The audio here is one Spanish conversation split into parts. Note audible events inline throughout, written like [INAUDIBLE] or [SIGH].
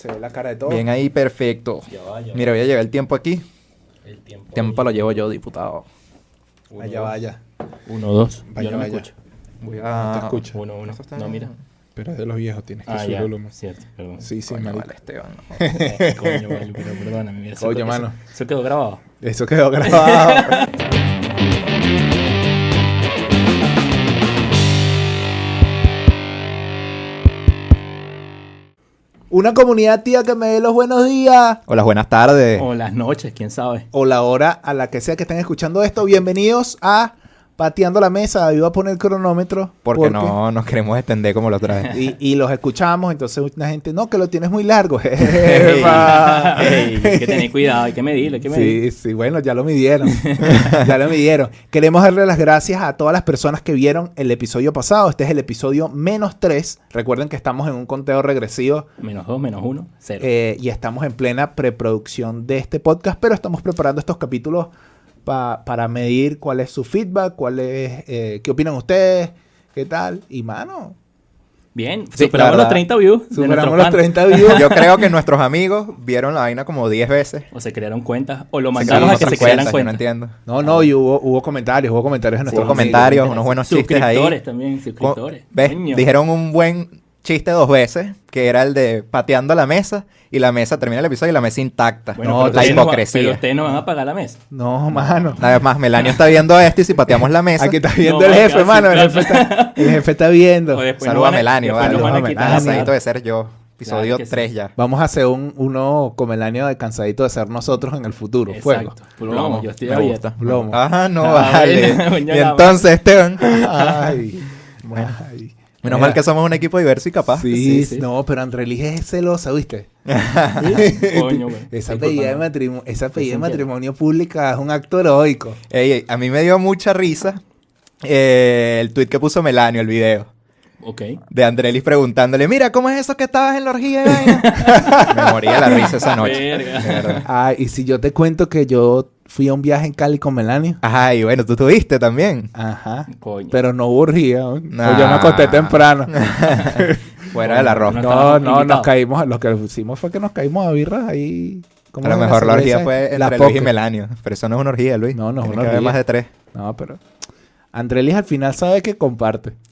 Se ve la cara de todo. Bien ahí, perfecto. Ya va, ya va. Mira, voy a llevar el tiempo aquí. El tiempo. Tiempo lo llevo yo, diputado. Uno, Vaya, dos. vaya. Uno, dos. Vaya, Yo no me vaya. escucho. Voy No te a... escucho. Uno, uno. Eso está No, bien. mira. Pero es de los viejos, tienes que Ah, subir el volumen. Cierto, perdón. Sí, sí, Coño, vale, Esteban. no. [LAUGHS] [LAUGHS] Coño, vale, pero perdóname. mira, eso- Coño, eso- mano. Eso quedó grabado. Eso quedó grabado. [LAUGHS] Una comunidad tía que me dé los buenos días. Hola, buenas tardes. O las noches, quién sabe. O la hora a la que sea que estén escuchando esto. Bienvenidos a Pateando la Mesa. David va a poner el cronómetro. Porque no nos queremos extender como la otra vez. Y, y los escuchamos, entonces una gente, no, que lo tienes muy largo. [LAUGHS] [LAUGHS] Hay que tener cuidado, hay que medirlo, hay que medir. Sí, sí, bueno, ya lo midieron. [LAUGHS] ya lo midieron. Queremos darle las gracias a todas las personas que vieron el episodio pasado. Este es el episodio menos 3. Recuerden que estamos en un conteo regresivo Menos dos, menos uno, cero. eh, y estamos en plena preproducción de este podcast, pero estamos preparando estos capítulos pa- para medir cuál es su feedback, cuál es, eh, qué opinan ustedes, qué tal. Y mano, Bien, Sí, superamos los verdad. 30 views. superamos los pan. 30 views. Yo creo que nuestros amigos vieron la vaina como 10 veces. O se crearon cuentas, o lo mandaron a que se crearan cuentas no entiendo. No, no, y hubo, hubo comentarios, hubo comentarios en nuestros comentarios, unos buenos chistes ahí. Suscriptores también, suscriptores. ¿Ves? Dijeron un buen chiste dos veces, que era el de pateando la mesa, y la mesa termina el episodio y la mesa intacta. Bueno, No, la ustedes no va- hipocresía. pero ustedes no van a pagar la mesa. No, mano. Una vez más, Melanio está viendo esto y si pateamos la mesa, Aquí está viendo No, el jefe, mano. El jefe, está, el jefe está viendo. Nos a después vale. van a Saluda a quitar. Melanio. cansadito de ser yo. Episodio Claro que sí. 3 ya. Vamos a hacer un, uno comelanio de cansadito de ser nosotros en el futuro. Fuego. Plomo, yo estoy me gusta. Plomo. Ajá, no, Ah, vale. [LAUGHS] y entonces, Esteban, Ay. Ay. Menos Mira. mal que somos un equipo diverso y capaz. Sí, Sí, sí. no, pero Andrelis es celosa, ¿viste? [LAUGHS] Coño, güey. Esa apellida de matrimonio, esa de matrimonio pública es un acto heroico. Ey, ey, a mí me dio mucha risa eh, el tweet que puso Melanio, el video. Ok. De Andrelis preguntándole, mira, ¿cómo es eso que estabas en la orgía? de vaina?" [LAUGHS] me moría de la risa esa noche. Verga. de verdad. Ay, y si yo te cuento que yo fui a un viaje en Cali con Melanio. Ajá, y bueno, tú tuviste también. Ajá. Coño. Pero no hubo orgía. ¿no? Nah. Yo me acosté temprano. [LAUGHS] Fuera del arroz. No No, nos caímos, lo que hicimos fue que nos caímos a birras ahí. ¿cómo A lo mejor la orgía fue La entre Luis y. Melanio. Pero eso no es una orgía, Luis. No, no es una que haber orgía. más de tres. No, pero Andrelis al final sabe que comparte. [LAUGHS]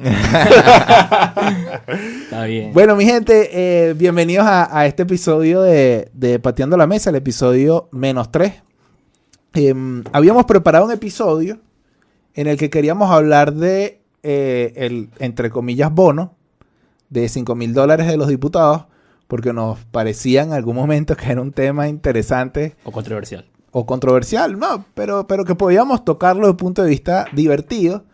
Está bien. Bueno, mi gente, eh, bienvenidos a, a este episodio de, de Pateando la Mesa, el episodio menos 3. Habíamos preparado un episodio en el que queríamos hablar de eh, el, entre comillas, bono de 5 mil dólares de los diputados, porque nos parecía en algún momento que era un tema interesante O controversial. o controversial, no, pero, pero que podíamos tocarlo desde un punto de vista divertido.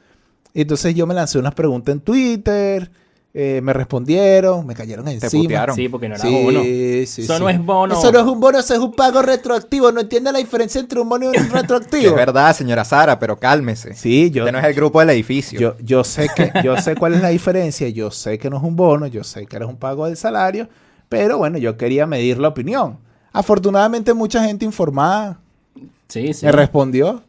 Y entonces yo me lancé unas preguntas en Twitter, eh, me respondieron, me cayeron encima. putearon. Sí, porque no era Sí, bono. sí, Eso sí. no es bono. Eso no es un bono, eso es un pago retroactivo. No entiende la diferencia entre un bono y un [LAUGHS] Que es retroactivo. verdad, señora Sara, pero cálmese. Sí, yo, Este no es el grupo del edificio. yo, yo sé que, yo sé cuál es la diferencia. Yo sé que no es un bono, yo sé que era un pago del salario, pero bueno, yo quería medir la opinión. Afortunadamente mucha gente informada Sí, sí. me respondió.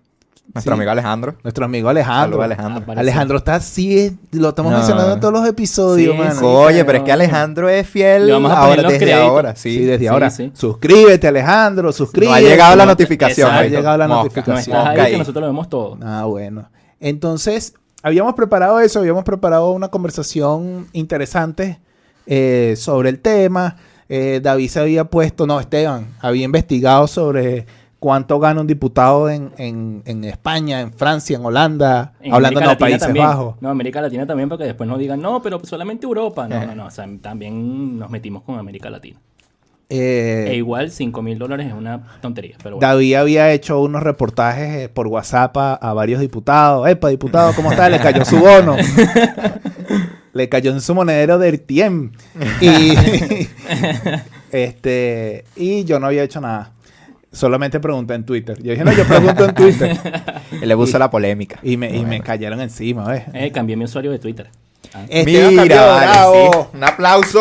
Nuestro Sí. amigo Alejandro. Nuestro amigo Alejandro. Alejandro. Está así, lo estamos No. mencionando en todos los episodios, Sí, mano. sí. Oye, pero es que Alejandro es fiel vamos a ahora, desde créditos. ahora. Sí, Sí, desde sí, ahora. sí. Suscríbete, Alejandro, suscríbete. No ha llegado la No, notificación. exacto. Ha llegado la Mosca. No notificación. estás ahí. que nosotros lo vemos todo. Ah, bueno. Entonces, habíamos preparado eso, habíamos preparado una conversación interesante eh, sobre el tema. Eh, David se había puesto, no, Esteban, había investigado sobre cuánto gana un diputado en, en- en España, en Francia, en Holanda, En hablando de los Países también. Bajos. No, América Latina también, para que después no digan, no, pero solamente Europa. No, Eh. no, no. O sea, también nos metimos con América Latina. Eh, E igual, 5 mil dólares es una tontería. Pero bueno. David había hecho unos reportajes eh, por WhatsApp a, a varios diputados. Epa, diputado, ¿cómo está? Le cayó su bono. [LAUGHS] Le cayó en su monedero de RTM. Y, [LAUGHS] [LAUGHS] este, y yo no había hecho nada. Solamente pregunté en Twitter. Yo dije, no, yo pregunto en Twitter. [LAUGHS] Él le puso la polémica. Y me, y me cayeron encima, ¿ves? Eh, cambié mi usuario de Twitter. Ah, Esteban cambió, vale, bravo. sí. Un aplauso.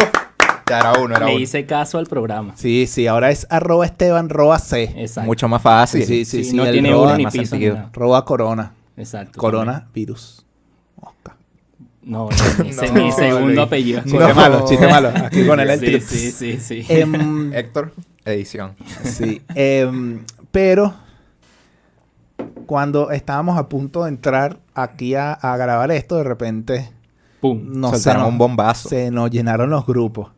Ya era uno, era Le uno. hice caso al programa. Sí, sí, ahora es arroba Esteban, roba C. Exacto. Mucho más fácil. Sí, sí, Sí, sí. no tiene uno ni piso. roba corona. Exacto. Corona, virus. No, [LAUGHS] ese es mi segundo Luis. apellido. Chiste No. malo, chiste malo. [LAUGHS] Aquí con el Sí, sí, sí, sí. Em, [LAUGHS] Héctor, edición. Sí, em, pero cuando estábamos a punto de entrar aquí a, a grabar esto, de repente Pum. no se Soltaron nos, un bombazo. se nos llenaron los grupos.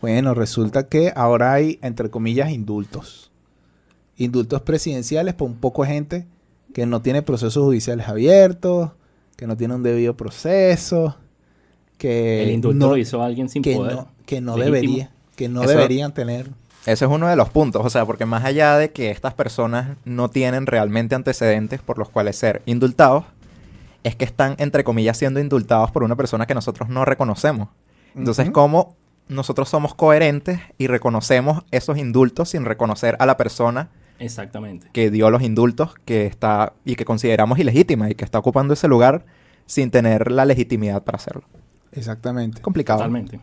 Bueno, resulta que ahora hay, entre comillas, indultos. Indultos presidenciales por un poco de gente que no tiene procesos judiciales abiertos, que no tiene un debido proceso, que El indulto no, lo hizo alguien sin que poder. no, que no Legítimo. debería, que no Eso- deberían tener. Ese es uno de los puntos, o sea, porque más allá de que estas personas no tienen realmente antecedentes por los cuales ser indultados, es que están, entre comillas, siendo indultados por una persona que nosotros no reconocemos. Entonces, Ujú. ¿cómo nosotros somos coherentes y reconocemos esos indultos sin reconocer a la persona Exactamente. que dio los indultos que está y que consideramos ilegítima y que está ocupando ese lugar sin tener la legitimidad para hacerlo? Exactamente. Complicado. Totalmente.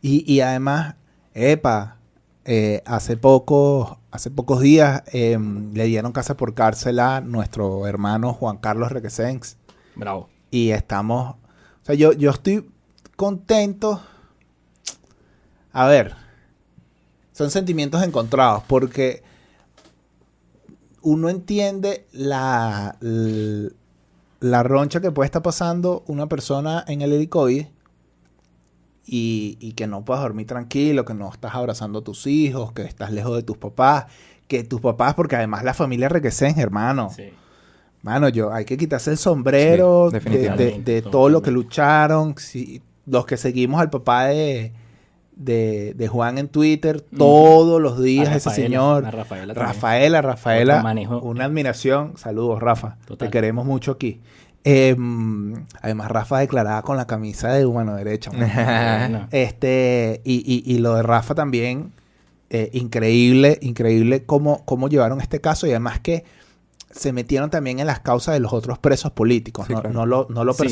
Y, y además, epa, eh, hace poco, hace pocos días em, le dieron casa por cárcel a nuestro hermano Juan Carlos Requesens. Bravo. Y estamos, o sea, yo, yo estoy contento. A ver, son sentimientos encontrados porque uno entiende la, la roncha que puede estar pasando una persona en el helicoide y, y que no puedas dormir tranquilo, que no estás abrazando a tus hijos, que estás lejos de tus papás, que tus papás, porque además la familia Requesens, hermano. Sí. Mano, yo, hay que quitarse el sombrero Sí, de, de- de todo lo que lucharon. Sí, los que seguimos al papá de, de, de Juan en Twitter, todos los días A ese Rafaela, señor. a Rafaela. Rafaela, Rafaela, manejo. una admiración. Saludos, Rafa. Total. Te queremos mucho aquí. Em, además, Rafa declaraba con la camisa de humano derecha. mano. [LAUGHS] Bueno. Este, y, y- y lo de Rafa también, eh, increíble, increíble cómo, cómo llevaron este caso y además que se metieron también en las causas de los otros presos políticos. Sí, no, claro. no lo, no lo Sí.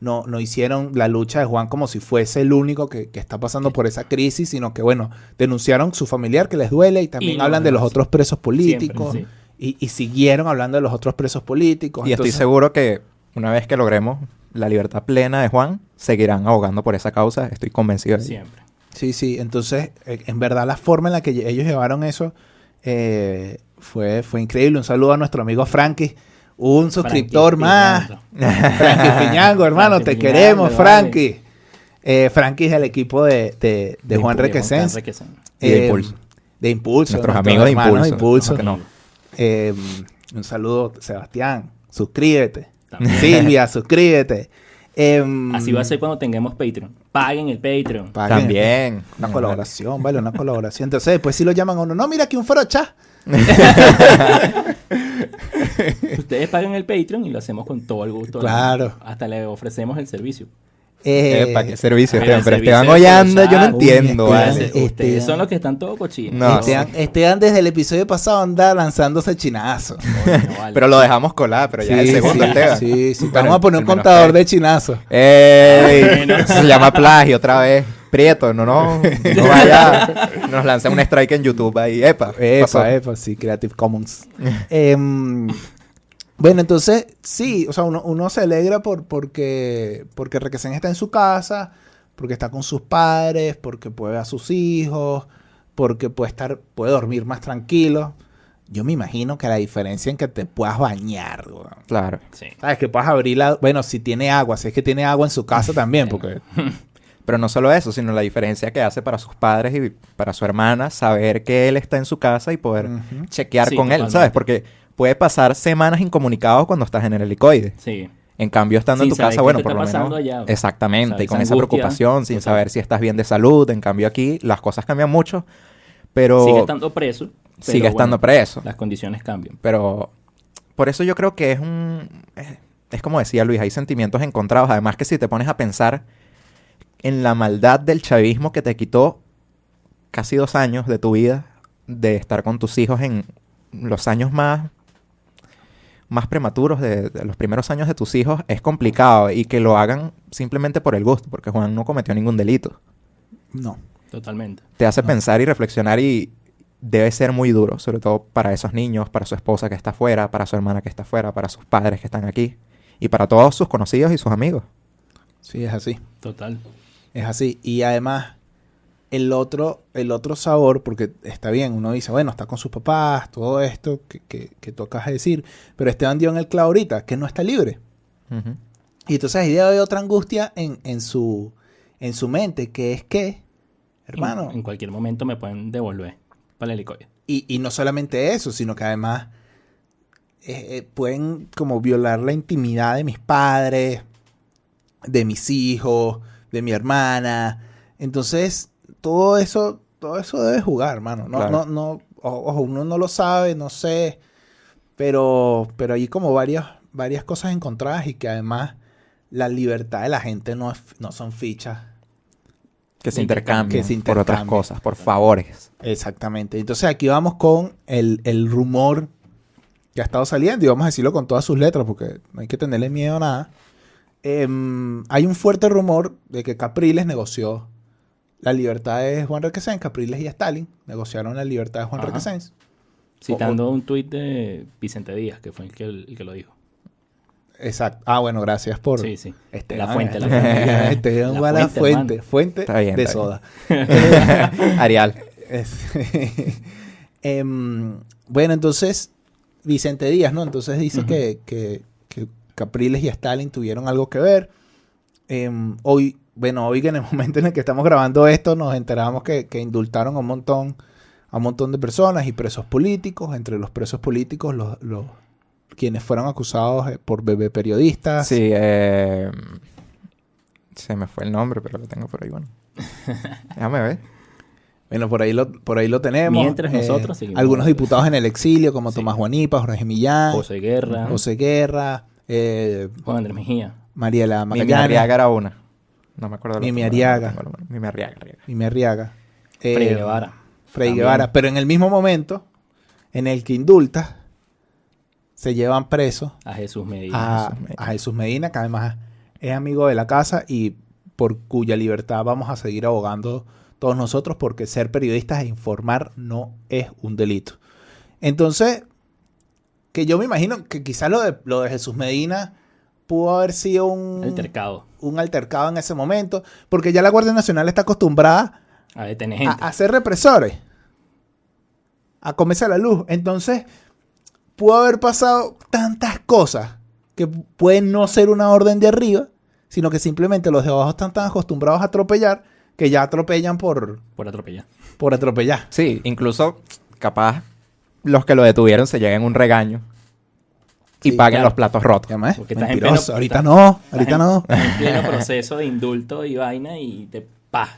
No, no hicieron la lucha de Juan como si fuese el único que, que está pasando por esa crisis, sino que, bueno, denunciaron su familiar que les duele y también hablan de los otros presos políticos Siempre, y, y siguieron hablando de los otros presos políticos. Y estoy seguro que una vez que logremos la libertad plena de Juan, seguirán abogando por esa causa. Estoy convencido de ello. Siempre. Sí, sí. Entonces, eh, en verdad, la forma en la que ellos llevaron eso eh, fue, fue increíble. Un saludo a nuestro amigo Frankie, un suscriptor Frankie más. Frankie Piñango, hermano, Frankie te Piñango, queremos, vale. Frankie. Eh, Frankie es del equipo de, de, de Juan De Requesens. De Eh, Impulso. De Impulso. Nuestros amigos de Impulso, ¿cómo que no? Eh, un saludo, Sebastián. Suscríbete. También. Silvia, suscríbete. Em, Así va a ser cuando tengamos Patreon. Paguen el Patreon. paguen. También. Una colaboración, vale, una colaboración. Entonces después si lo llaman a uno, no, mira aquí un forocha. [LAUGHS] [LAUGHS] [LAUGHS] Ustedes paguen el Patreon y lo hacemos con todo el gusto. Claro. Hasta le ofrecemos el servicio. Eh, Epa, qué servicio, Pero Esteban. Pero Esteban de Hollanda, yo no entiendo, Uy, ¿vale? Esteban. Ustedes Este- son los que están todos cochinos. No. Esteban, Esteban desde el episodio pasado anda lanzándose chinazo. [LAUGHS] Coño, vale. Pero lo dejamos colar, pero ya es el segundo, sí, Esteban. sí, sí. Vamos a poner un contador de chinazos. [LAUGHS] Se llama plagio otra vez. Prieto, no, no. No vaya. Nos lanza un strike en YouTube ahí. Epa. pasó. Epa, epa, sí, Creative Commons. Em, bueno, entonces, sí, o sea, uno, uno se alegra por, porque, porque Requesén está en su casa, porque está con sus padres, porque puede ver a sus hijos, porque puede estar, puede dormir más tranquilo. Yo me imagino que la diferencia en que te puedas bañar, weón. Claro. Sí. ¿Sabes? Que puedas abrir la... Bueno, si tiene agua, si es que tiene agua en su casa también, porque... Pero no solo eso, sino la diferencia que hace para sus padres y para su hermana saber que él está en su casa y poder chequear Sí, con él. ¿sabes? Porque puede pasar semanas incomunicados cuando estás en el helicoide. Sí. En cambio, estando en tu casa, bueno, por lo pasando menos. allá. Exactamente, O sea, y con esa preocupación, sin total. saber si estás bien de salud. En cambio, aquí las cosas cambian mucho, pero Sigue estando preso. pero sigue estando bueno, preso. Las condiciones cambian. Pero por eso yo creo que es un... Es, es como decía Luis, hay sentimientos encontrados. Además que si te pones a pensar en la maldad del chavismo que te quitó casi dos años de tu vida, de estar con tus hijos en los años más más prematuros de, de los primeros años de tus hijos es complicado y que lo hagan simplemente por el gusto, porque Juan no cometió ningún delito. No. Totalmente. Te hace pensar y reflexionar y debe ser muy duro, sobre todo para esos niños, para su esposa que está afuera, para su hermana que está afuera, para sus padres que están aquí y para todos sus conocidos y sus amigos. Sí, es así. Total. Es así. Y además, el otro, el otro sabor, porque está bien, uno dice, bueno, está con sus papás, todo esto que, que, que tú acabas de decir, pero Esteban dio en el clavo ahorita, que no está libre. Y entonces ahí debe haber otra angustia en, en, su, en su mente, que es que, hermano, En, en cualquier momento me pueden devolver para el helicoide. y, y no solamente eso, sino que además eh, eh, pueden como violar la intimidad de mis padres, de mis hijos, de mi hermana. Entonces, todo eso, todo eso debe jugar, hermano. No, Claro. no, no, ojo, uno no lo sabe, no sé, pero, pero hay como varias, varias cosas encontradas y que además la libertad de la gente no, es- no son fichas. Que se Que se por otras cosas, por favores. Exactamente. Entonces aquí vamos con el, el rumor que ha estado saliendo y vamos a decirlo con todas sus letras porque no hay que tenerle miedo a nada. Em, hay un fuerte rumor de que Capriles negoció la libertad de Juan Requesens. Capriles y Stalin negociaron la libertad de Juan Ajá. Requesens. Citando un tuit de Vicente Díaz, que fue el que, el que lo dijo. Exacto. Ah, bueno, gracias por... Sí, sí. Esteban, La fuente, la [LAUGHS] fuente. Esteban La fuente, fuente. Fuente Está bien, de está soda. [LAUGHS] Arial. Es- [LAUGHS] Em, bueno, entonces, Vicente Díaz, ¿no? Entonces dice que Capriles y Stalin tuvieron algo que ver. Em, hoy, bueno, hoy en el [LAUGHS] momento en el que estamos grabando esto, nos enteramos que, que indultaron a un montón, a un montón de personas y presos políticos. Entre los presos políticos, los, los- quienes fueron acusados eh, por bebé periodistas. Sí, eh, se me fue el nombre, pero lo tengo por ahí, bueno. [LAUGHS] Déjame ver. Bueno, por ahí lo, por ahí lo tenemos. Mientras nosotros seguimos Algunos diputados en el exilio, como Sí. Tomás Juanipa, Jorge Millán, José Guerra, José Guerra, eh, Juan Andrés Mejía. Mariela Mimi Magallanes, Arriaga era una. No me acuerdo. Mimi Arriaga. Mimi Arriaga. Mimi Arriaga, eh, Frei Guevara. Frei También. Guevara. Pero en el mismo momento en el que indulta, se llevan presos A Jesús Medina. a, Jesús Medina. a Jesús Medina, que además es amigo de la casa y por cuya libertad vamos a seguir abogando todos nosotros, porque ser periodistas e informar no es un delito. Entonces, que yo me imagino que quizás lo de, lo de Jesús Medina pudo haber sido un, Altercado. un altercado en ese momento, porque ya la Guardia Nacional está acostumbrada A detener a, gente. a ser represores, a comerse a la luz. Entonces, pudo haber pasado tantas cosas que pueden no ser una orden de arriba, sino que simplemente los de abajo están tan acostumbrados a atropellar que ya atropellan por, Por atropellar. por atropellar. Sí, incluso capaz los que lo detuvieron se lleguen un regaño y Sí, paguen claro. los platos rotos. ¿eh? Porque estás en pleno- ahorita estás- no, ahorita Estás en- no. [LAUGHS] En pleno proceso de indulto y vaina y te pa.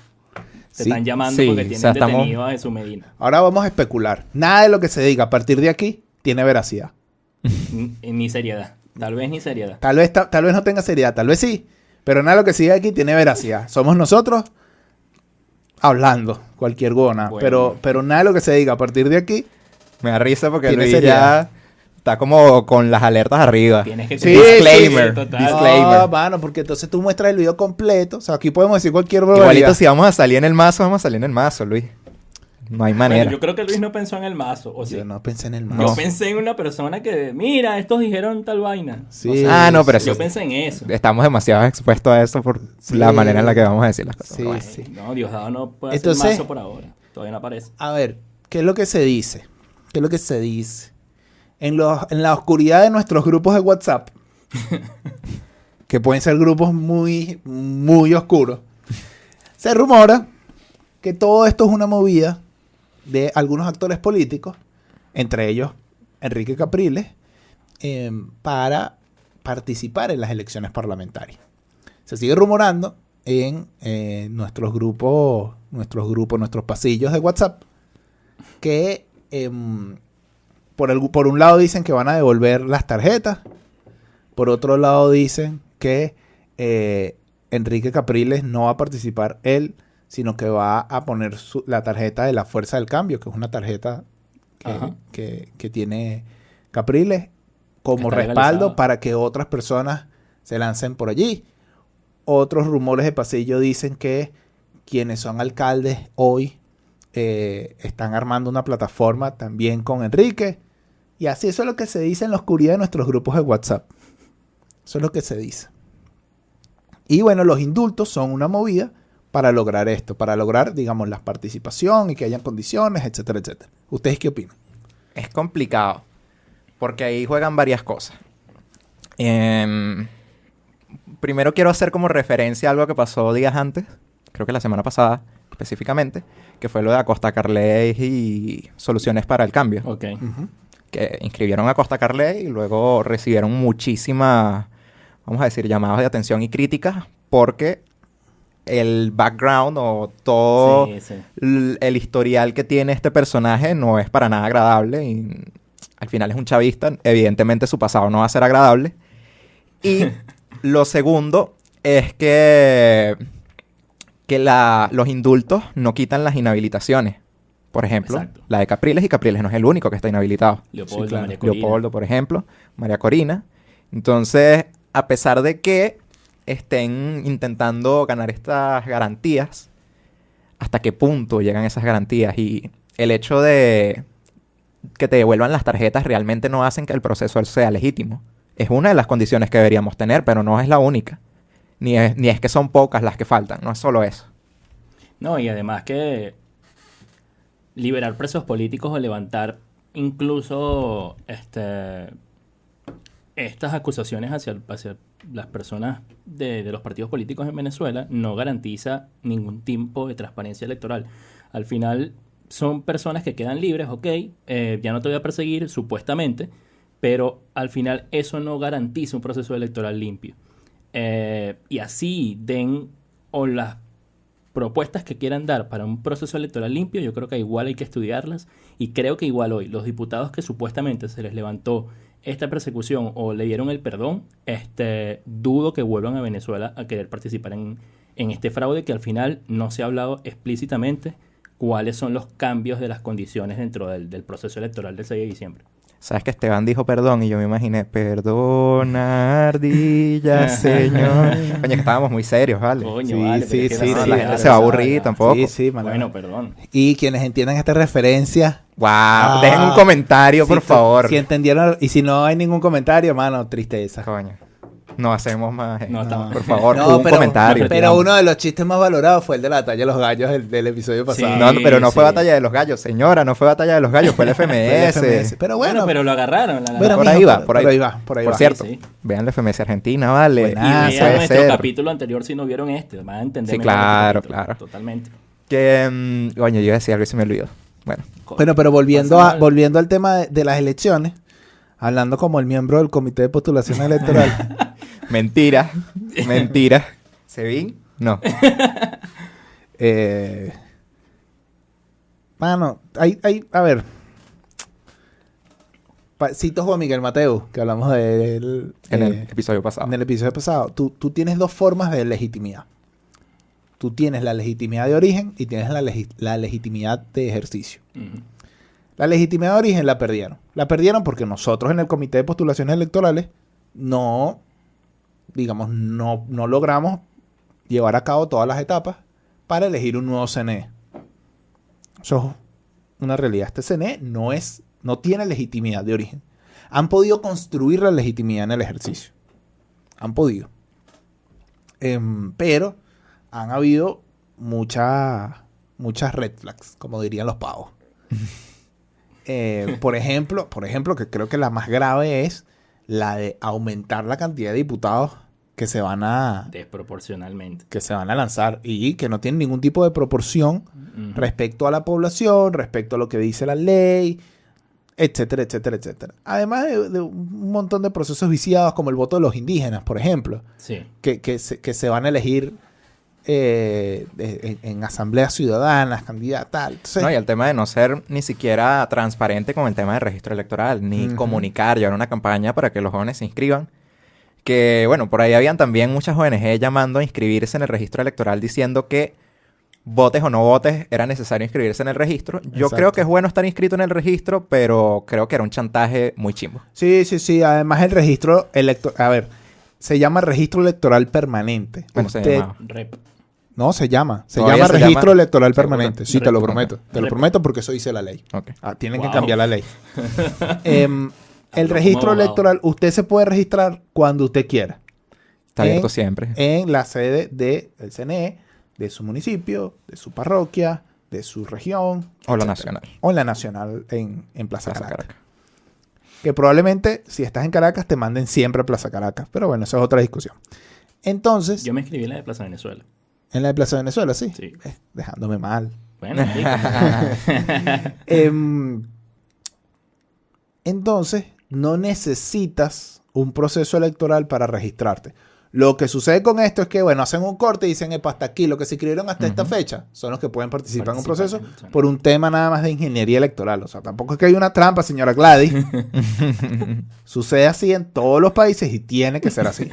Te Sí, están llamando sí, porque o tienen sea, estamos- detenido a Jesús Medina. Ahora vamos a especular. Nada de lo que se diga a partir de aquí tiene veracidad. Ni, ni seriedad. Tal vez ni seriedad. Tal vez, ta- tal vez no tenga seriedad, tal vez sí. Pero nada de lo que sigue aquí tiene veracidad. Somos nosotros hablando cualquier gona. Bueno. Pero, pero nada de lo que se diga a partir de aquí. Me da risa porque Luis seriedad. ya está como con las alertas arriba. Tienes que Sí, Disclaimer. sí, total. Disclaimer. Ah, mano, porque entonces tú muestras el video completo. O sea, aquí podemos decir cualquier barbaridad. Igualito si vamos a salir en el mazo, vamos a salir en el mazo, Luis. No hay manera. Bueno, yo creo que Luis no pensó en el mazo. O sí. Yo no pensé en el Yo mazo. pensé en una persona que, mira, estos dijeron tal vaina. Sí. O sea, Ah, no, pero yo pensé en eso. estamos demasiado expuestos a eso por Sí. la manera en la que vamos a decir las cosas. Sí, Bueno. sí. No, Diosdado no puede Entonces- hacer mazo por ahora. Todavía no aparece. A ver, ¿qué es lo que se dice? ¿Qué es lo que se dice? En, los, en la oscuridad de nuestros grupos de WhatsApp, [LAUGHS] que pueden ser grupos muy, muy oscuros, se rumora que todo esto es una movida de algunos actores políticos, entre ellos Enrique Capriles, em, para participar en las elecciones parlamentarias. Se sigue rumorando en eh, nuestros grupos, nuestros grupos, nuestros pasillos de WhatsApp, que em, por, un lado dicen que van a devolver las tarjetas, por otro lado dicen que eh, Enrique Capriles no va a participar él, sino que va a poner su- la tarjeta de la Fuerza del Cambio, que es una tarjeta que, Ajá. que- que tiene Capriles como respaldo para que otras personas se lancen por allí. Otros rumores de pasillo dicen que quienes son alcaldes hoy eh, están armando una plataforma también con Enrique. Y así eso es lo que se dice en la oscuridad de nuestros grupos de WhatsApp. Eso es lo que se dice. Y bueno, los indultos son una movida para lograr esto, para lograr, digamos, la participación y que hayan condiciones, etcétera, etcétera. ¿Ustedes qué opinan? Es complicado. Porque ahí juegan varias cosas. Em, primero quiero hacer como referencia a algo que pasó días antes, creo que la semana pasada específicamente, que fue lo de Acosta Carley y Soluciones para el Cambio. Ok. que inscribieron a Costa Carley y luego recibieron muchísimas, vamos a decir, llamadas de atención y críticas porque el background o todo Sí, sí. l- el historial que tiene este personaje no es para nada agradable y al final es un chavista, evidentemente su pasado no va a ser agradable. Y [LAUGHS] lo segundo es que, que la- los indultos no quitan las inhabilitaciones. Por ejemplo, Exacto. la de Capriles y Capriles no es el único que está inhabilitado. Leopoldo, Sí, claro. María Corina. Leopoldo, por ejemplo, María Corina. Entonces, a pesar de que estén intentando ganar estas garantías, ¿hasta qué punto llegan esas garantías? Y el hecho de que te devuelvan las tarjetas realmente no hacen que el proceso sea legítimo. Es una de las condiciones que deberíamos tener, pero no es la única. Ni es, ni es que son pocas las que faltan, no es solo eso. No, y además que liberar presos políticos o levantar incluso este estas acusaciones hacia, hacia las personas de, de los partidos políticos en Venezuela no garantiza ningún tipo de transparencia electoral. Al final son personas que quedan libres, ok, eh, ya no te voy a perseguir supuestamente, pero al final eso no garantiza un proceso electoral limpio. Eh, y así den o las propuestas que quieran dar para un proceso electoral limpio, yo creo que igual hay que estudiarlas y creo que igual hoy los diputados que supuestamente se les levantó esta persecución o le dieron el perdón, este, dudo que vuelvan a Venezuela a querer participar en, en este fraude que al final no se ha hablado explícitamente cuáles son los cambios de las condiciones dentro del, del proceso electoral del 6 de diciembre. Sabes que Esteban dijo perdón y yo me imaginé, perdona, ardilla, [LAUGHS] señor. [LAUGHS] Coño, que estábamos muy serios, ¿vale? Coño, Sí, vale, sí, sí, no, sí, la gente se va a aburrir ya. tampoco. Sí, sí, man. Bueno, perdón. Y quienes entiendan esta referencia, Wow, Ah. dejen un comentario, por favor. Si entendieron, y si no hay ningún comentario, mano, tristeza. Coño. No hacemos más. eh. No, mal. Por favor, No, un pero- comentario. Pero uno de los chistes más valorados fue el de la talla de los gallos del, del episodio Sí. pasado. No, no, pero no fue sí. batalla de los gallos, señora, no fue batalla de los gallos, fue el [LAUGHS] Fue FMS. el FMS. Pero bueno, Bueno, pero lo agarraron. la Bueno, por mijo, ahí va, por- por ahí, por ahí va, por ahí va. cierto, Sí, sí. vean el FMS Argentina, vale. Buenazo. y vean nuestro ser. capítulo anterior si no vieron este. Van a entender Sí, claro, claro. Totalmente. Que, mm, coño, yo iba a decir algo y se me olvidó. Bueno, Bueno, pero volviendo, a, volviendo al tema de, de las elecciones, hablando como el miembro del Comité de Postulación Electoral, [LAUGHS] mentira, mentira. ¿Se vi? No. [LAUGHS] eh, mano, hay, hay, a ver, pa- cito Juan Miguel Mateo, que hablamos de él En el eh, episodio pasado. en el episodio pasado. Tú, tú tienes dos formas de legitimidad. Tú tienes la legitimidad de origen y tienes la, legi- la legitimidad de ejercicio. La legitimidad de origen la perdieron. La perdieron porque nosotros en el Comité de Postulaciones Electorales no, digamos, no, no logramos llevar a cabo todas las etapas para elegir un nuevo CNE. Eso es una realidad. Este CNE no es, no tiene legitimidad de origen. Han podido construir la legitimidad en el ejercicio. Han podido. Em, pero han habido muchas muchas red flags, como dirían los pavos. [LAUGHS] Eh, [LAUGHS] por ejemplo, por ejemplo, que creo que la más grave es la de aumentar la cantidad de diputados que se van a Desproporcionalmente. que se van a lanzar y que no tienen ningún tipo de proporción respecto a la población, respecto a lo que dice la ley, etcétera, etcétera, etcétera. Además de, de un montón de procesos viciados como el voto de los indígenas, por ejemplo, Sí. que, que se, que se van a elegir eh, en, en asambleas ciudadanas, candidatas, tal. Entonces, No, y el tema de no ser ni siquiera transparente con el tema del registro electoral, ni comunicar, llevar una campaña para que los jóvenes se inscriban. Que, bueno, por ahí habían también muchas ONG llamando a inscribirse en el registro electoral diciendo que votes o no votes era necesario inscribirse en el registro. Yo Exacto. creo que es bueno estar inscrito en el registro, pero creo que era un chantaje muy chimbo. Sí, sí, sí. Además, el registro electoral. A ver, se llama registro electoral permanente. Bueno, se. Rep. No, se llama. Se llama se registro llama. electoral permanente. Sí, te lo prometo. Te lo prometo porque eso dice la ley. Ah, tienen que cambiar la ley. [LAUGHS] Em, el registro electoral, usted se puede registrar cuando usted quiera. Está abierto en, siempre. en la sede del CNE, de su municipio, de su parroquia, de su región. O la etcétera. nacional. O en la nacional en, en Plaza, Plaza Caracas. Caracas. Que probablemente, si estás en Caracas, te manden siempre a Plaza Caracas. Pero bueno, esa es otra discusión. Entonces, Yo me escribí en la de Plaza Venezuela. En la de Plaza Venezuela, sí. Sí. Eh, dejándome mal. Bueno, sí, [LAUGHS] Em, entonces, no necesitas un proceso electoral para registrarte. Lo que sucede con esto es que, bueno, hacen un corte y dicen, "Epa, hasta aquí, lo que se inscribieron hasta esta fecha son los que pueden participar en un proceso por un tema nada más de ingeniería electoral. O sea, tampoco es que hay una trampa, señora Gladys. [LAUGHS] Sucede así en todos los países y tiene que ser así.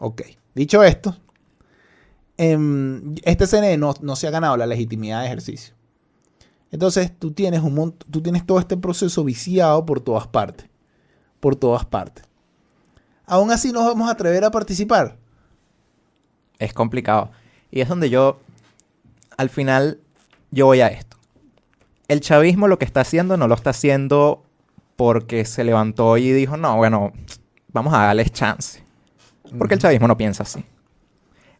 Ok. Dicho esto, em, este CNE no, no se ha ganado la legitimidad de ejercicio. Entonces tú tienes, un tú tienes todo este proceso viciado por todas partes. Por todas partes. Aún así nos vamos a atrever a participar. es complicado. Y es donde yo, al final, yo voy a esto. El chavismo lo que está haciendo no lo está haciendo porque se levantó y dijo, no, bueno, vamos a darles chance. Porque el chavismo no piensa así.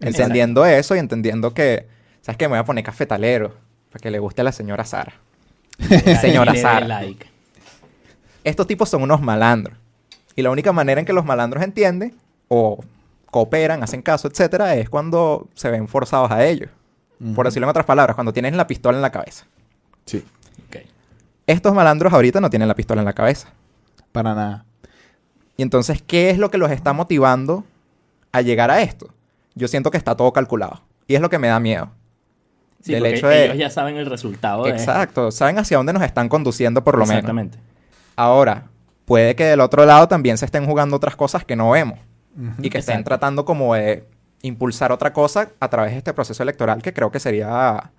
Exacto. Entendiendo eso y entendiendo que, ¿sabes qué? Me voy a poner cafetalero para que le guste a la señora Sara. [LAUGHS] Señora Sara. like. Estos tipos son unos malandros. Y la única manera en que los malandros entienden o cooperan, hacen caso, etcétera, es cuando se ven forzados a ello. Por decirlo en otras palabras, cuando tienes la pistola en la cabeza. Sí. Ok. Estos malandros ahorita no tienen la pistola en la cabeza. Para nada. Y entonces, ¿qué es lo que los está motivando a llegar a esto? Yo siento que está todo calculado. Y es lo que me da miedo. Sí, Del hecho de- ellos ya saben el resultado de. Exacto. Saben hacia dónde nos están conduciendo por lo menos. Exactamente. Ahora, puede que del otro lado también se estén jugando otras cosas que no vemos. Y que estén Exacto. tratando como de impulsar otra cosa a través de este proceso electoral que creo que sería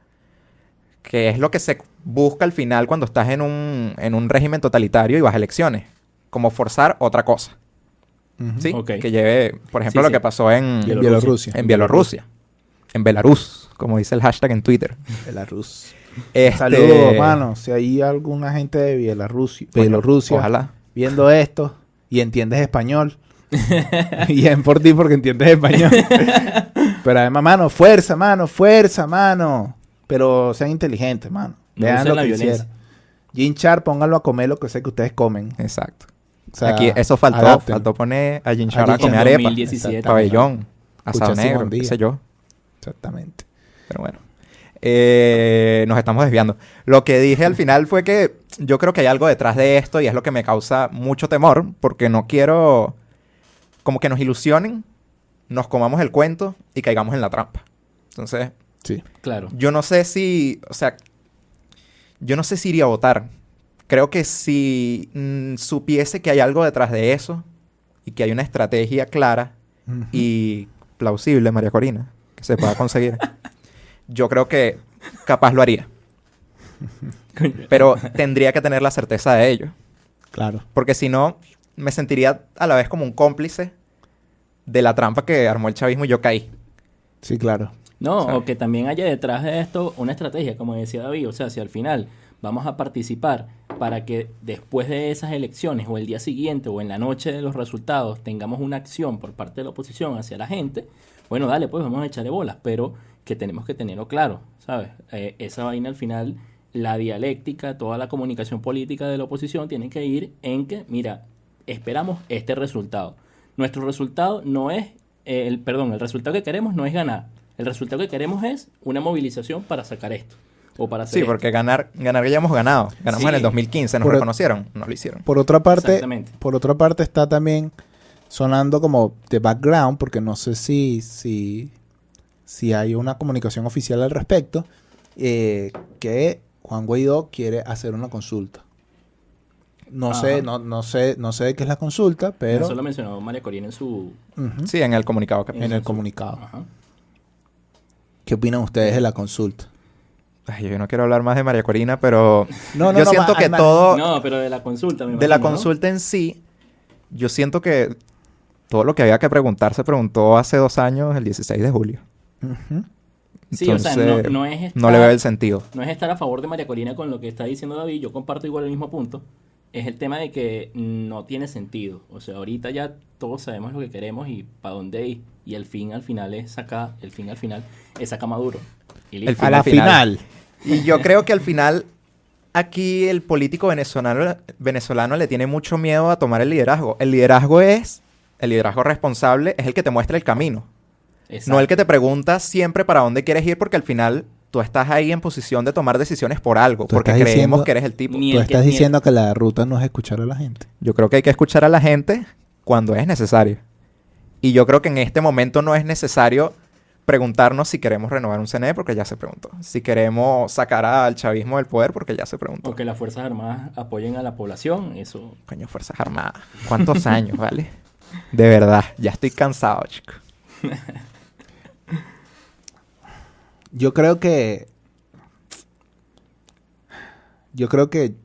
que es lo que se busca al final cuando estás en un, en un régimen totalitario y vas a elecciones como forzar otra cosa ¿sí? Que lleve por ejemplo Sí, lo que pasó en Bielorrusia. Bielorrusia. en Bielorrusia en Belarus como dice el hashtag en Twitter Belarus. Este, Saludos, mano. Si hay alguna gente de Bielorrusia, Bielorrusia ojalá viendo esto y entiendes español. [LAUGHS] Bien por ti porque entiendes español. [LAUGHS] Pero además, mano, fuerza, mano, fuerza, mano. Pero sean inteligentes, mano. No Vean usen lo la que violencia. hicieron. Jim Char, pónganlo a comer lo que sé que ustedes comen. exacto O sea, aquí eso faltó adapten. faltó poner a Jim A comer arepa 2017. pabellón asado negro qué sé yo Exactamente. Pero bueno. Eh, nos estamos desviando. Lo que dije al final fue que yo creo que hay algo detrás de esto y es lo que me causa mucho temor porque no quiero como que nos ilusionen, nos comamos el cuento y caigamos en la trampa. Entonces, Sí. Claro. yo no sé si, o sea, yo no sé si iría a votar. Creo que si mm, supiese que hay algo detrás de eso y que hay una estrategia clara y plausible, María Corina, que se pueda conseguir, [LAUGHS] yo creo que capaz lo haría. Pero tendría que tener la certeza de ello. Claro. Porque si no, me sentiría a la vez como un cómplice de la trampa que armó el chavismo y yo caí. Sí, claro. No, ¿sabes? o que también haya detrás de esto una estrategia, como decía David. O sea, si al final vamos a participar para que después de esas elecciones o el día siguiente o en la noche de los resultados tengamos una acción por parte de la oposición hacia la gente, bueno, dale, pues vamos a echarle bolas, pero que tenemos que tenerlo claro, ¿sabes? Eh, esa vaina al final, la dialéctica, toda la comunicación política de la oposición tiene que ir en que, mira, esperamos este resultado. Nuestro resultado no es, eh, el, perdón, el resultado que queremos no es ganar. El resultado que queremos es una movilización para sacar esto. O para hacer Sí, esto. porque ganar, ganar ya hemos ganado. Ganamos Sí. en el 2015, nos Por- reconocieron, no lo hicieron. Por otra parte, Exactamente. por otra parte está también sonando como de background, porque no sé si, si, si hay una comunicación oficial al respecto, eh, que Juan Guaidó quiere hacer una consulta. No sé, no, no sé, no sé de qué es la consulta, pero Eso lo mencionó María Corina en su... Sí, en el comunicado que en el comunicado. Ajá. ¿Qué opinan ustedes de la consulta? Ay, yo no quiero hablar más de María Corina, pero [LAUGHS] No, no, yo no, siento que todo No, pero de la consulta, me de la consulta en sí, yo siento que todo lo que había que preguntar se preguntó hace dos años, el 16 de julio. Sí, o sea, no, Entonces, no es estar, no le veo el sentido. no es estar a favor de María Corina con lo que está diciendo David. Yo comparto igual el mismo punto. es el tema de que no tiene sentido. O sea, ahorita ya todos sabemos lo que queremos y para dónde ir. Y el fin al final es sacar, el fin al final es sacar Maduro. El A la al final. final. Y yo creo que al final aquí el político venezolano, venezolano le tiene mucho miedo a tomar el liderazgo. El liderazgo es, el liderazgo responsable es el que te muestra el camino. Exacto. No el que te pregunta siempre para dónde quieres ir porque al final tú estás ahí en posición de tomar decisiones por algo, porque creemos diciendo- que eres el tipo. Tú el que- estás el- diciendo que la ruta no es escuchar a la gente. Yo creo que hay que escuchar a la gente cuando es necesario. Y yo creo que en este momento no es necesario preguntarnos si queremos renovar un CNE porque ya se preguntó. Si queremos sacar al chavismo del poder porque ya se preguntó. O que las Fuerzas Armadas apoyen a la población, eso. Coño, Fuerzas Armadas. ¿Cuántos años, vale? De verdad, ya estoy cansado, chico. Yo creo que. Yo creo que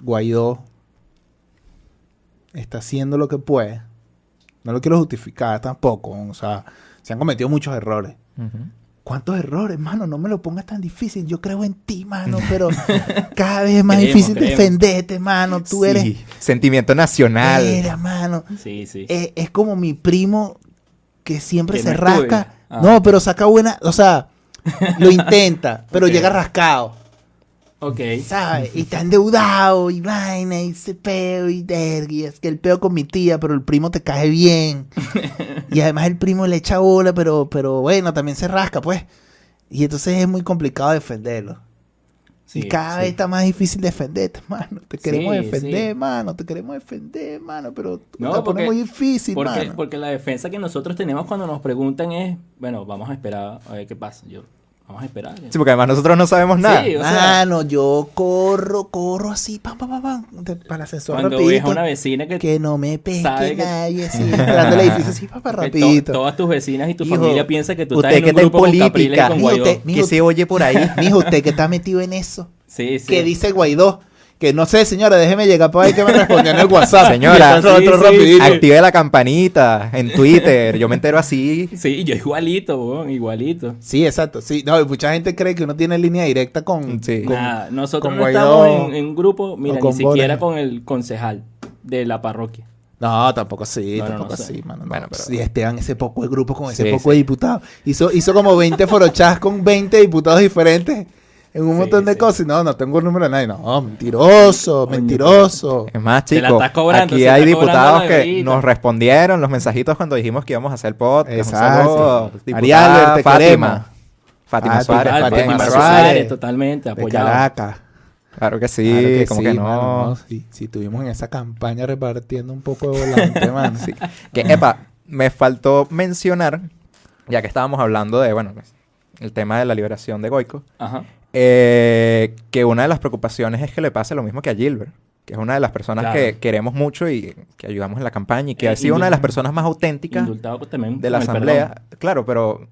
Guaidó está haciendo lo que puede. No lo quiero justificar tampoco. O sea, se han cometido muchos errores. ¿Cuántos errores, mano? No me lo pongas tan difícil. Yo creo en ti, mano, [LAUGHS] pero cada vez es más Creemos, difícil creemos. defenderte, mano. Tú eres. Sí, Sentimiento nacional. Mira, mano. Sí, sí. Es, es como mi primo que siempre Que se no rasca. Ah. No, pero saca buena. O sea, lo intenta, [LAUGHS] pero llega rascado. Ok. ¿Sabes? Y está endeudado y vaina y ese peo y verga, y es que el peo con mi tía, pero el primo te cae bien. [LAUGHS] y además el primo le echa bola, pero, pero bueno, también se rasca, pues. Y entonces es muy complicado defenderlo. Sí, y cada sí. vez está más difícil defenderte, mano. Te queremos Sí, defender, mano. Te queremos defender, mano. Pero No, porque- muy difícil, Porque, mano. porque la defensa que nosotros tenemos cuando nos preguntan es, bueno, vamos a esperar a ver qué pasa. Yo, vamos a esperar. Sí, porque además nosotros no sabemos nada. Sí, o sea, Mano, yo corro, corro así, pam, pam, pam, pam, de- para el ascensor cuando rapidito. a una vecina que, Que no me pesque sabe que- nadie, [LAUGHS] así, esperando el edificio así, papá, que to- rapidito. todas tus vecinas y tu Hijo, familia piensan que tú usted estás en que un está en grupo con Capriles y política, con Mijo, Guaidó. usted- ¿Qué se oye por ahí? [LAUGHS] Mijo, usted que está metido en eso. Sí, sí. Que dice Guaidó. Que no sé, señora, déjeme llegar para ver que me respondió en el WhatsApp. [LAUGHS] Señora, Y sí, sí. Active la campanita en Twitter. Yo me entero así. Sí, yo igualito, weón, igualito. Sí, exacto. Sí, no, y mucha gente cree que uno tiene línea directa con. Sí. con- Nada, nosotros con no Guaidó estamos en, en grupo, mira, ni con siquiera con el concejal de la parroquia. No, tampoco así, No, tampoco no sé. así, mano. no. Bueno, pero- Sí, Esteban, ese poco de grupo con ese Sí, poco sí. de diputados. Hizo, hizo como 20 forochas con 20 diputados diferentes en un Sí, montón de sí. cosas. Y no, no tengo el número de nadie. No, mentiroso, mentiroso. Es más, Te la chicos, estás cobrando, aquí hay diputados que nos respondieron los mensajitos cuando dijimos que íbamos a hacer podcast. Exacto. Albert, te Fátima. Fátima Fátima, Suárez. Fátima Suárez. Suárez. Suárez, totalmente, apoyado. Caracas. Claro que sí, Claro que como sí, que no. mano, no, sí, sí, estuvimos en esa campaña repartiendo un poco de volante, [LAUGHS] mano. Sí. Que, epa, me faltó mencionar, ya que estábamos hablando de, bueno, pues, el tema de la liberación de Goico, Ajá. Eh, que una de las preocupaciones es que le pase lo mismo que a Gilbert, que es una de las personas Claro. que queremos mucho y que ayudamos en la campaña y que Eh, ha sido una de las personas más auténticas pues, también de la asamblea. perdón. Claro, pero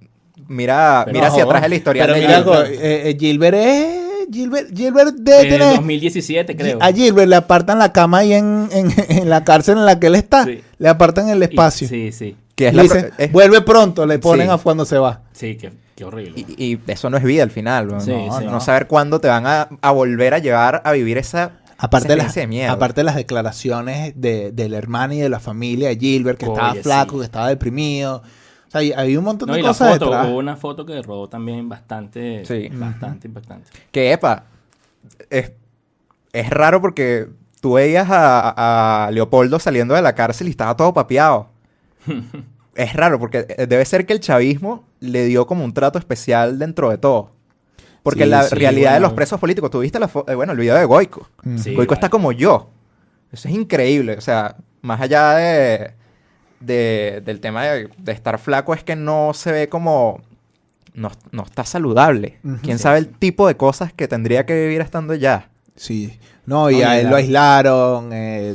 mira, Pero mira hacia atrás el historial Pero de mira, Gilbert. algo, eh, eh, Gilbert es... Gilbert, Gilbert debe tener... 2017, creo. A Gilbert le apartan la cama ahí en, en, [LAUGHS] en la cárcel en la que él está. Sí. Le apartan el Y- espacio. Sí, sí. que es Le la dicen, pro- es- vuelve pronto, le ponen Sí. a cuando se va. Sí, qué, qué horrible. y, y eso no es vida al final. ¿no? Sí, no, sí. no saber cuándo te van a, a volver a llevar a vivir esa Aparte de, las, de aparte de las declaraciones de, del hermano y de la familia de Gilbert, que Oye, estaba flaco, sí. que estaba deprimido. O sea, había un montón No, de y la cosas foto, detrás. hubo una foto que rodó también bastante, Sí. bastante impactante. Que, epa, es, es raro porque tú veías a, a Leopoldo saliendo de la cárcel y estaba todo papeado. [LAUGHS] es raro porque eh, debe ser que el chavismo le dio como un trato especial dentro de todo. Porque Sí, la sí, realidad de los presos políticos, tuviste la fo- eh, bueno, el video de Goico. Mm. Sí. Goico está como yo. Eso es increíble. O sea, más allá de, de- del tema de, de estar flaco, es que no se ve como... No, no está saludable. ¿Quién Sí, sabe sí. el tipo de cosas que tendría que vivir estando ya? Sí. No, y No, a él la- lo aislaron. eh,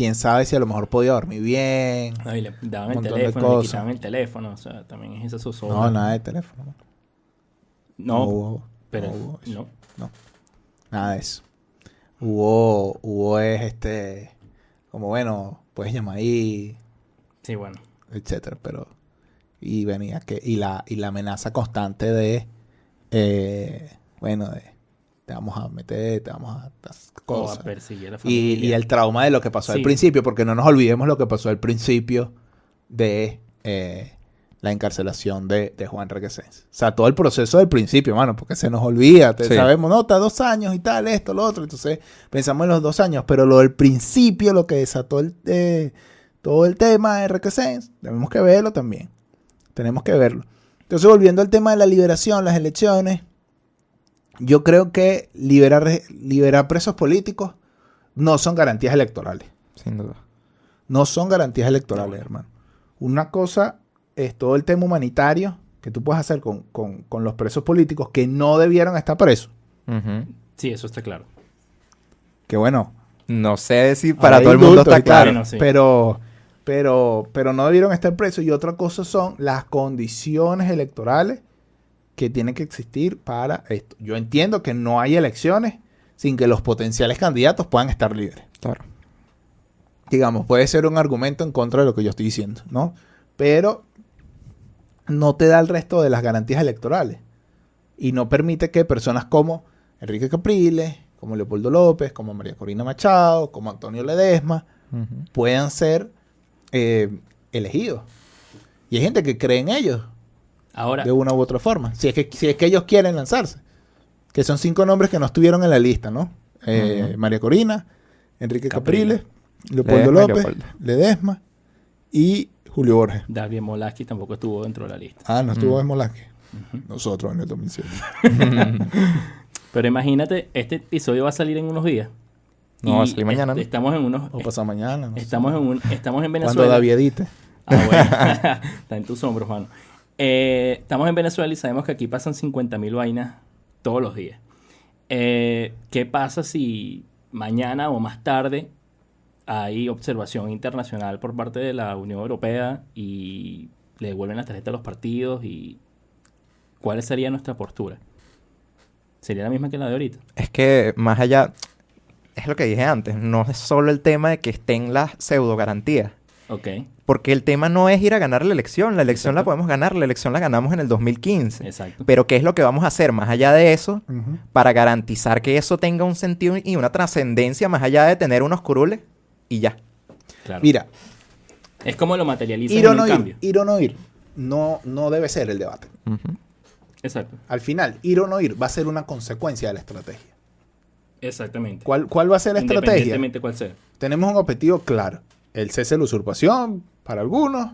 Quién sabe si a lo mejor podía dormir bien. No, y le daban el teléfono, le quitaban el teléfono, o sea, también es esa zozobra. No, nada de teléfono. No, hubo, pero no hubo no. Nada de eso. Hubo, hubo es este, como bueno, puedes llamar ahí, Sí, bueno. etcétera, pero y venía que y la y la amenaza constante de, eh, bueno, de te vamos a meter, te vamos a estas O a cosas. perseguir a la Y, familia. y el trauma de lo que pasó al principio, porque no nos olvidemos lo que pasó al principio de eh, la encarcelación de, de Juan Requesens. O sea, todo el proceso del principio, mano, porque se nos olvida. te- Sí. Sabemos, no, está dos años y tal, esto, lo otro. Entonces pensamos en los dos años, pero lo del principio, lo que desató el, eh, todo el tema de Requesens, tenemos que verlo también. Tenemos que verlo. Entonces, volviendo al tema de la liberación, las elecciones, yo creo que liberar, liberar presos políticos no son garantías electorales. Sin duda. No son garantías electorales, No. hermano. Una cosa es todo el tema humanitario que tú puedes hacer con, con- con los presos políticos que no debieron estar presos. Sí, eso está claro. Que bueno, No sé si para todo el mundo está claro. Bueno, sí. pero, pero, pero no debieron estar presos. Y otra cosa son las condiciones electorales que tienen que existir para esto. Yo entiendo que no hay elecciones sin que los potenciales candidatos puedan estar libres. Claro. digamos, puede ser un argumento en contra de lo que yo estoy diciendo, ¿no? Pero no te da el resto de las garantías electorales y no permite que personas como Enrique Capriles, como Leopoldo López, como María Corina Machado, como Antonio Ledesma, puedan ser eh, elegidos. Y hay gente que cree en ellos Ahora, de una u otra forma, si es que, si es que ellos quieren lanzarse. Que son cinco nombres que no estuvieron en la lista, ¿no? Eh. María Corina, Enrique Capriles. Capriles, Leopoldo Ledesma López, Leopoldo. Ledesma y Julio Borges. David Molaski tampoco estuvo dentro de la lista. Ah, no estuvo Mm. en Molasque. Nosotros en el 2007. [LAUGHS] Pero imagínate, este episodio va a salir en unos días. No, va a salir mañana, est- ¿no? Estamos en unos... O pasado mañana. No sé. Estamos en, un, estamos en Cuando Venezuela. David edite. Ah, bueno. [LAUGHS] [LAUGHS] Está en tus hombros, mano. Eh, estamos en Venezuela y sabemos que aquí pasan 50.000 vainas todos los días. Eh, ¿Qué pasa si mañana o más tarde hay observación internacional por parte de la Unión Europea y le devuelven la tarjeta a los partidos? y ¿Cuál sería nuestra postura? ¿Sería la misma que la de ahorita? Es que más allá, es lo que dije antes, no es solo el tema de que estén las pseudo garantías. Ok, Porque el tema no es ir a ganar la elección, la elección la podemos ganar, la elección la ganamos en el 2015. exacto. Pero ¿qué es lo que vamos a hacer más allá de eso para garantizar que eso tenga un sentido y una trascendencia más allá de tener unos curules y ya? Claro. Mira, es como lo materializa ir en o un no ir, cambio. ir o no ir, no, no debe ser el debate. Exacto. Al final, ir o no ir va a ser una consecuencia de la estrategia. Exactamente. ¿Cuál, cuál va a ser la estrategia? Independientemente cuál sea. tenemos un objetivo claro. El cese de la usurpación para algunos,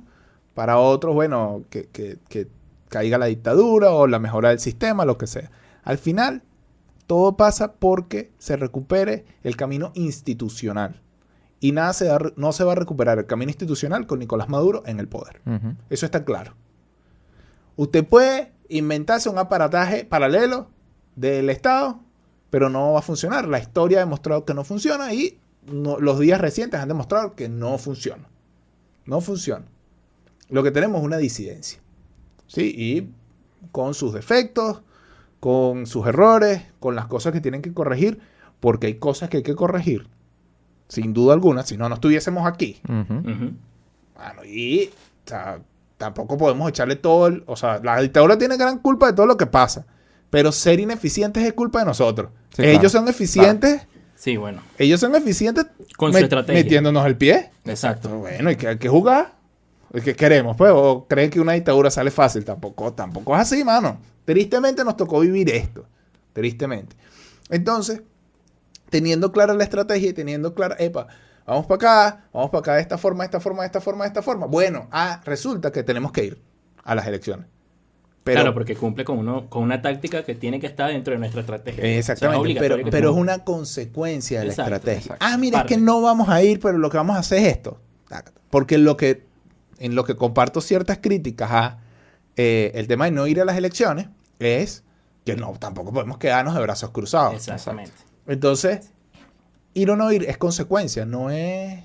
para otros, bueno, que, que- que caiga la dictadura o la mejora del sistema, lo que sea. Al final, todo pasa porque se recupere el camino institucional. Y nada se va- no se va a recuperar el camino institucional con Nicolás Maduro en el poder. Eso está claro. Usted puede inventarse un aparataje paralelo del Estado, pero no va a funcionar. La historia ha demostrado que no funciona y no- los días recientes han demostrado que no funciona. No funciona. Lo que tenemos es una disidencia. ¿Sí? Y con sus defectos, con sus errores, con las cosas que tienen que corregir, porque hay cosas que hay que corregir. Sin duda alguna, si no, no estuviésemos aquí. Bueno, y o sea, tampoco podemos echarle todo el... O sea, la dictadura tiene gran culpa de todo lo que pasa. Pero ser ineficientes es culpa de nosotros. Sí, ellos claro. son eficientes, Sí, bueno. ellos son eficientes Con su estrategia. metiéndonos el pie. Exacto. Bueno, y que hay que jugar. Es que queremos, pues. O creen que una dictadura sale fácil. Tampoco, tampoco es así, mano. Tristemente nos tocó vivir esto. Tristemente. Entonces, teniendo clara la estrategia y teniendo clara, epa, vamos para acá, vamos para acá de esta forma, de esta forma, de esta forma, de esta forma. Bueno, ah, resulta que tenemos que ir a las elecciones. Pero, claro, porque cumple con, uno, con una táctica que tiene que estar dentro de nuestra estrategia. O sea, es Exactamente, pero, pero es una consecuencia de la estrategia. exacto. Ah, mira, es que no vamos a ir, pero lo que vamos a hacer es esto. Porque lo que, en lo que comparto ciertas críticas a eh, el tema de no ir a las elecciones es que no, tampoco podemos quedarnos de brazos cruzados. Exactamente. Entonces, ir o no ir es consecuencia, no es...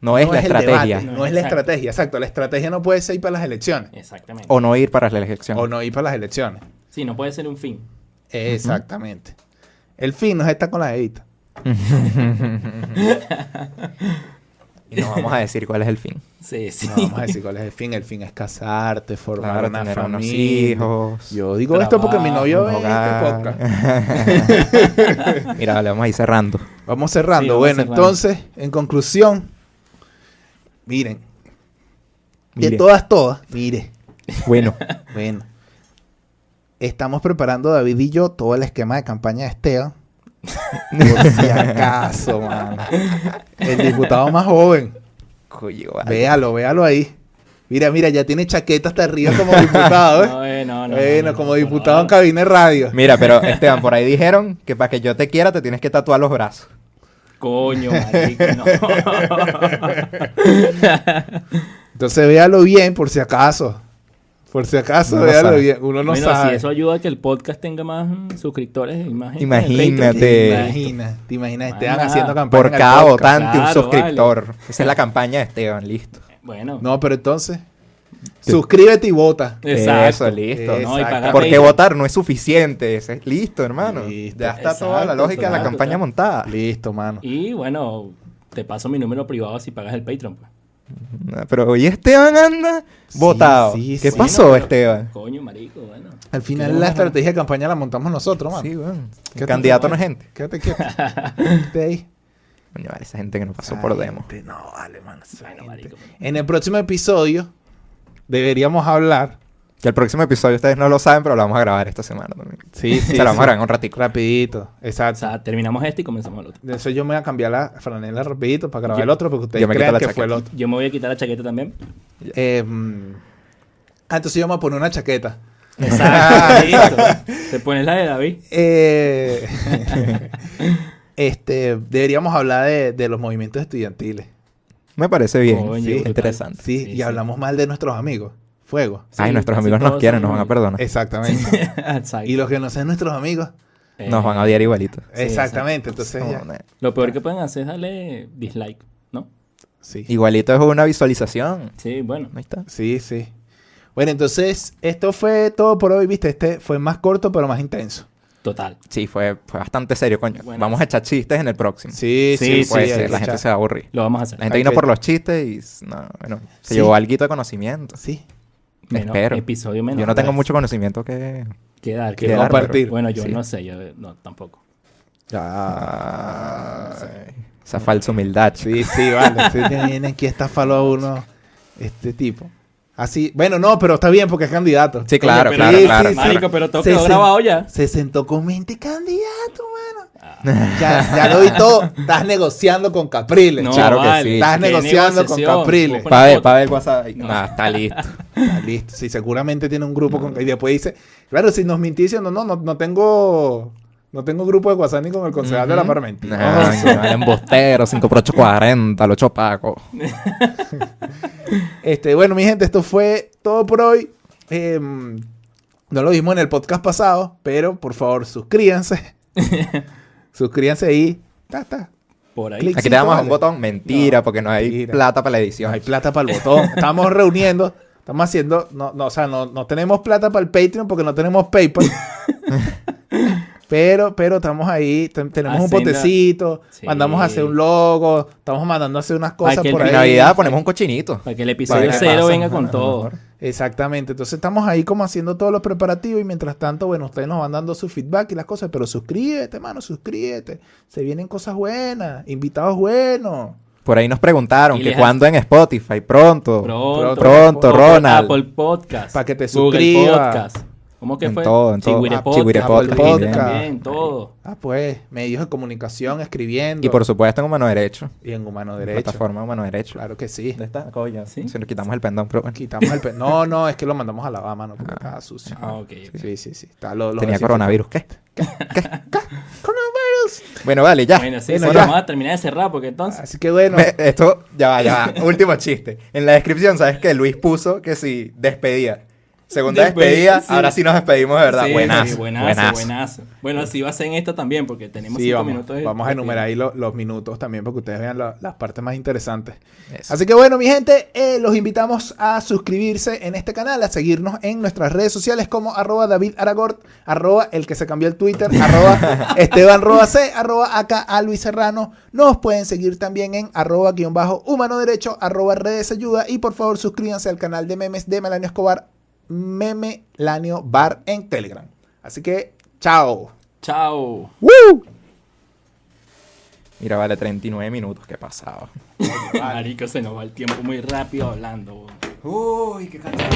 No es la estrategia. debate, No, no es la exacto. estrategia, exacto. La estrategia no puede ser ir para las elecciones Exactamente. O no ir para la elección. o no ir para las elecciones. Sí, no puede ser un fin. Exactamente. El fin no es estar con la evita. [LAUGHS] Y no vamos a decir cuál es el fin. Sí, sí. No vamos a decir cuál es el fin. El fin es casarte, formar Claro, una tener unos familia. hijos. Yo digo esto porque mi novio ve un este podcast. [LAUGHS] Mira, le vamos a ir cerrando. Vamos cerrando. Sí, vamos bueno, cerrando. entonces, en conclusión, miren, de todas, todas, mire, Bueno, [LAUGHS] bueno, estamos preparando David y yo todo el esquema de campaña de Esteban. Por si [LAUGHS] acaso, mano. El diputado más joven. cuyo, vale. Véalo, véalo ahí. Mira, mira, ya tiene chaqueta hasta arriba como diputado, ¿eh? [LAUGHS] No, eh, no, no, bueno, no, no, como no, diputado no. en cabina de radio. Mira, pero Esteban, por ahí dijeron que para que yo te quiera te tienes que tatuar los brazos. Coño, marico, no. [LAUGHS] Entonces véalo bien por si acaso. Por si acaso, Uno no véalo sabe. bien. Uno no bueno, sabe. si eso ayuda a que el podcast tenga más mm, suscriptores gente. Imagínate. ¿Te Te- imaginas? ¿Te imaginas? Más Esteban nada. haciendo campaña Por cada votante un suscriptor. Esa es la [LAUGHS] campaña de Esteban, listo. Bueno, No, pero entonces, suscríbete y vota. exacto. Eso, listo. No, y Exacto. paga Porque Patreon. votar no es suficiente. ese es listo, hermano. Listo. Ya está toda la Exacto, lógica de la campaña montada. Listo, mano. Y bueno, te paso mi número privado si pagas el Patreon. Pues. Ah, Pero hoy Esteban anda Sí, votado. sí, ¿Qué sí. pasó, Bueno, pero- Esteban? Coño, marico, bueno. Al final la estrategia de campaña la montamos nosotros, mano. Sí, weón. ¿Qué El te- candidato no es gente. Quédate quieto. Quédate [LAUGHS] ahí. Coño, vale, esa gente que no pasó por demo. gente, No, vale, mano. esa Bueno, marico. En el próximo episodio deberíamos hablar. Que el próximo episodio ustedes no lo saben, pero lo vamos a grabar esta semana también. Sí, [LAUGHS] sí. Se lo vamos sí. a grabar en un ratico. Rapidito. O Exacto. sea, terminamos este y comenzamos el otro. De eso yo me voy a cambiar la franela rapidito para grabar Yo- el otro porque ustedes yo me quito creen la que fue el chaqueta. otro. Yo me voy a quitar la chaqueta también. Eh, mm, ah, entonces yo me voy a poner una chaqueta. Exacto. [LAUGHS] Te pones la de David. Eh, [LAUGHS] este, deberíamos hablar de, de los movimientos estudiantiles. Me parece bien. Coño, sí, brutal. interesante. Sí, Sí, y hablamos mal de nuestros amigos. Fuego. Ay, nuestros amigos nos quieren, nos van a perdonar. Exactamente. [LAUGHS] Y los que no sean nuestros amigos. Eh, Nos van a odiar igualito. Sí, exactamente. Entonces ya. Lo peor que pueden hacer es darle dislike, ¿no? Sí. Igualito es una visualización. Sí, bueno. Ahí está. Sí, sí. Bueno, entonces, esto fue todo por hoy, viste. Este fue más corto, pero más intenso. Total. Sí, fue, fue bastante serio, coño. Bueno. Vamos a echar chistes en el próximo. Sí, Sí, sí, Puede sí. ser, la gente echar- se va a aburrir. Lo vamos a hacer. La gente vino por los chistes y no, bueno, se Sí. llevó algo de conocimiento. Sí. Menos- espero. Episodio menos. Yo no tengo mucho conocimiento que... que dar. que Que dar, compartir. Bueno, yo Sí. no sé, yo no, tampoco. Ay, esa falsa humildad. chico. Sí, sí, vale. Viene aquí a uno este tipo. Así, bueno, no, pero está bien porque es candidato. Sí, claro, Oye, claro, pero- Sí, claro, sí, claro. Marico, pero todo Se quedó grabado ya. Se sentó con 20 candidatos, mano. Ah, Ya, ya lo vi todo. Estás negociando con Capriles. No. Claro que sí. Estás ¿Qué negociando con? Capriles. Tú Pa' ver, foto. pa' ver el WhatsApp. No. No, está listo. Ah, listo. Sí, seguramente tiene un grupo con... Y después dice, claro, si nos mintí diciendo, no, no, no tengo... No tengo grupo de WhatsApp ni con el concejal de la. Parmenti. Ay, no, el embustero, 5 por 8, 40, el 8 Paco. [LAUGHS] Este, bueno, mi gente, esto fue todo por hoy. Em, no lo vimos en el podcast pasado, pero por favor, suscríbanse. [LAUGHS] suscríbanse ahí. Ta, ta. Por ahí. Aquí te damos vale. un botón. Mentira, No, porque no hay mentira. plata para la No edición. hay plata para el botón. Estamos reuniendo. Estamos haciendo. No, no, o sea, no, no tenemos plata para el Patreon porque no tenemos PayPal. [LAUGHS] Pero, pero estamos ahí, ten- tenemos un potecito, Sí. mandamos a hacer un logo, estamos mandando a hacer unas cosas por En ahí. Navidad ponemos un cochinito. Para que el episodio cero pasa. venga con todo. Exactamente, entonces estamos ahí como haciendo todos los preparativos y mientras tanto, bueno, ustedes nos van dando su feedback y las cosas, pero suscríbete, mano, suscríbete. Se vienen cosas buenas, invitados buenos. Por ahí nos preguntaron que cuándo en Spotify, pronto. Pronto. Pronto, Apple- Ronald. Apple Podcast. Pa' que te Google suscribas. Podcast. ¿Cómo que En fue? todo, en todo. Ah, Podcast. Podcast. Podcast. También, todo. Ah, pues, medios de comunicación, escribiendo. Y por supuesto en Humano Derecho. Y en Humano Derecho. Plataforma Humano Derecho. Claro que sí. ¿Dónde está? Coño. ¿Sí? Si nos quitamos el pendón, pero bueno. Quitamos el... pe- [LAUGHS] No, no, es que lo mandamos a lavar, mano, porque Ah. estaba sucio. Ah, ok. Sí, sí, sí. Está lo- los Tenía coronavirus. ¿Qué? Coronavirus. Bueno, vale, ya. Bueno, sí, Bueno, ya. vamos a terminar de cerrar porque entonces. Así que bueno. Me- esto, ya va, ya va. Último chiste. En la descripción, ¿sabes que Luis puso que si despedía. Segunda Después, despedida. sí. Ahora sí nos despedimos de verdad. Sí, buenazo, sí, buenazo, buenazo. buenazo. Bueno, así va a ser en esta también, porque tenemos Sí, cinco vamos, minutos. de- vamos a enumerar ahí lo- los minutos también para que ustedes vean la- las partes más interesantes. Eso. Así que bueno, mi gente, eh, los invitamos a suscribirse en este canal, a seguirnos en nuestras redes sociales como arroba David Aragort, arroba el que se cambió el Twitter, [LAUGHS] arroba Esteban Roa C, arroba acá a Luis Serrano. Nos pueden seguir también en arroba guion bajo humano derecho, arroba redes ayuda y por favor suscríbanse al canal de memes de Melanio Escobar, Memelanio Bar en Telegram. Así que, chao. Chao. ¡Woo! Mira, vale 39 minutos. ¿Qué pasaba? [LAUGHS] Marico, se nos va el tiempo muy rápido hablando. Uy, qué cantidad.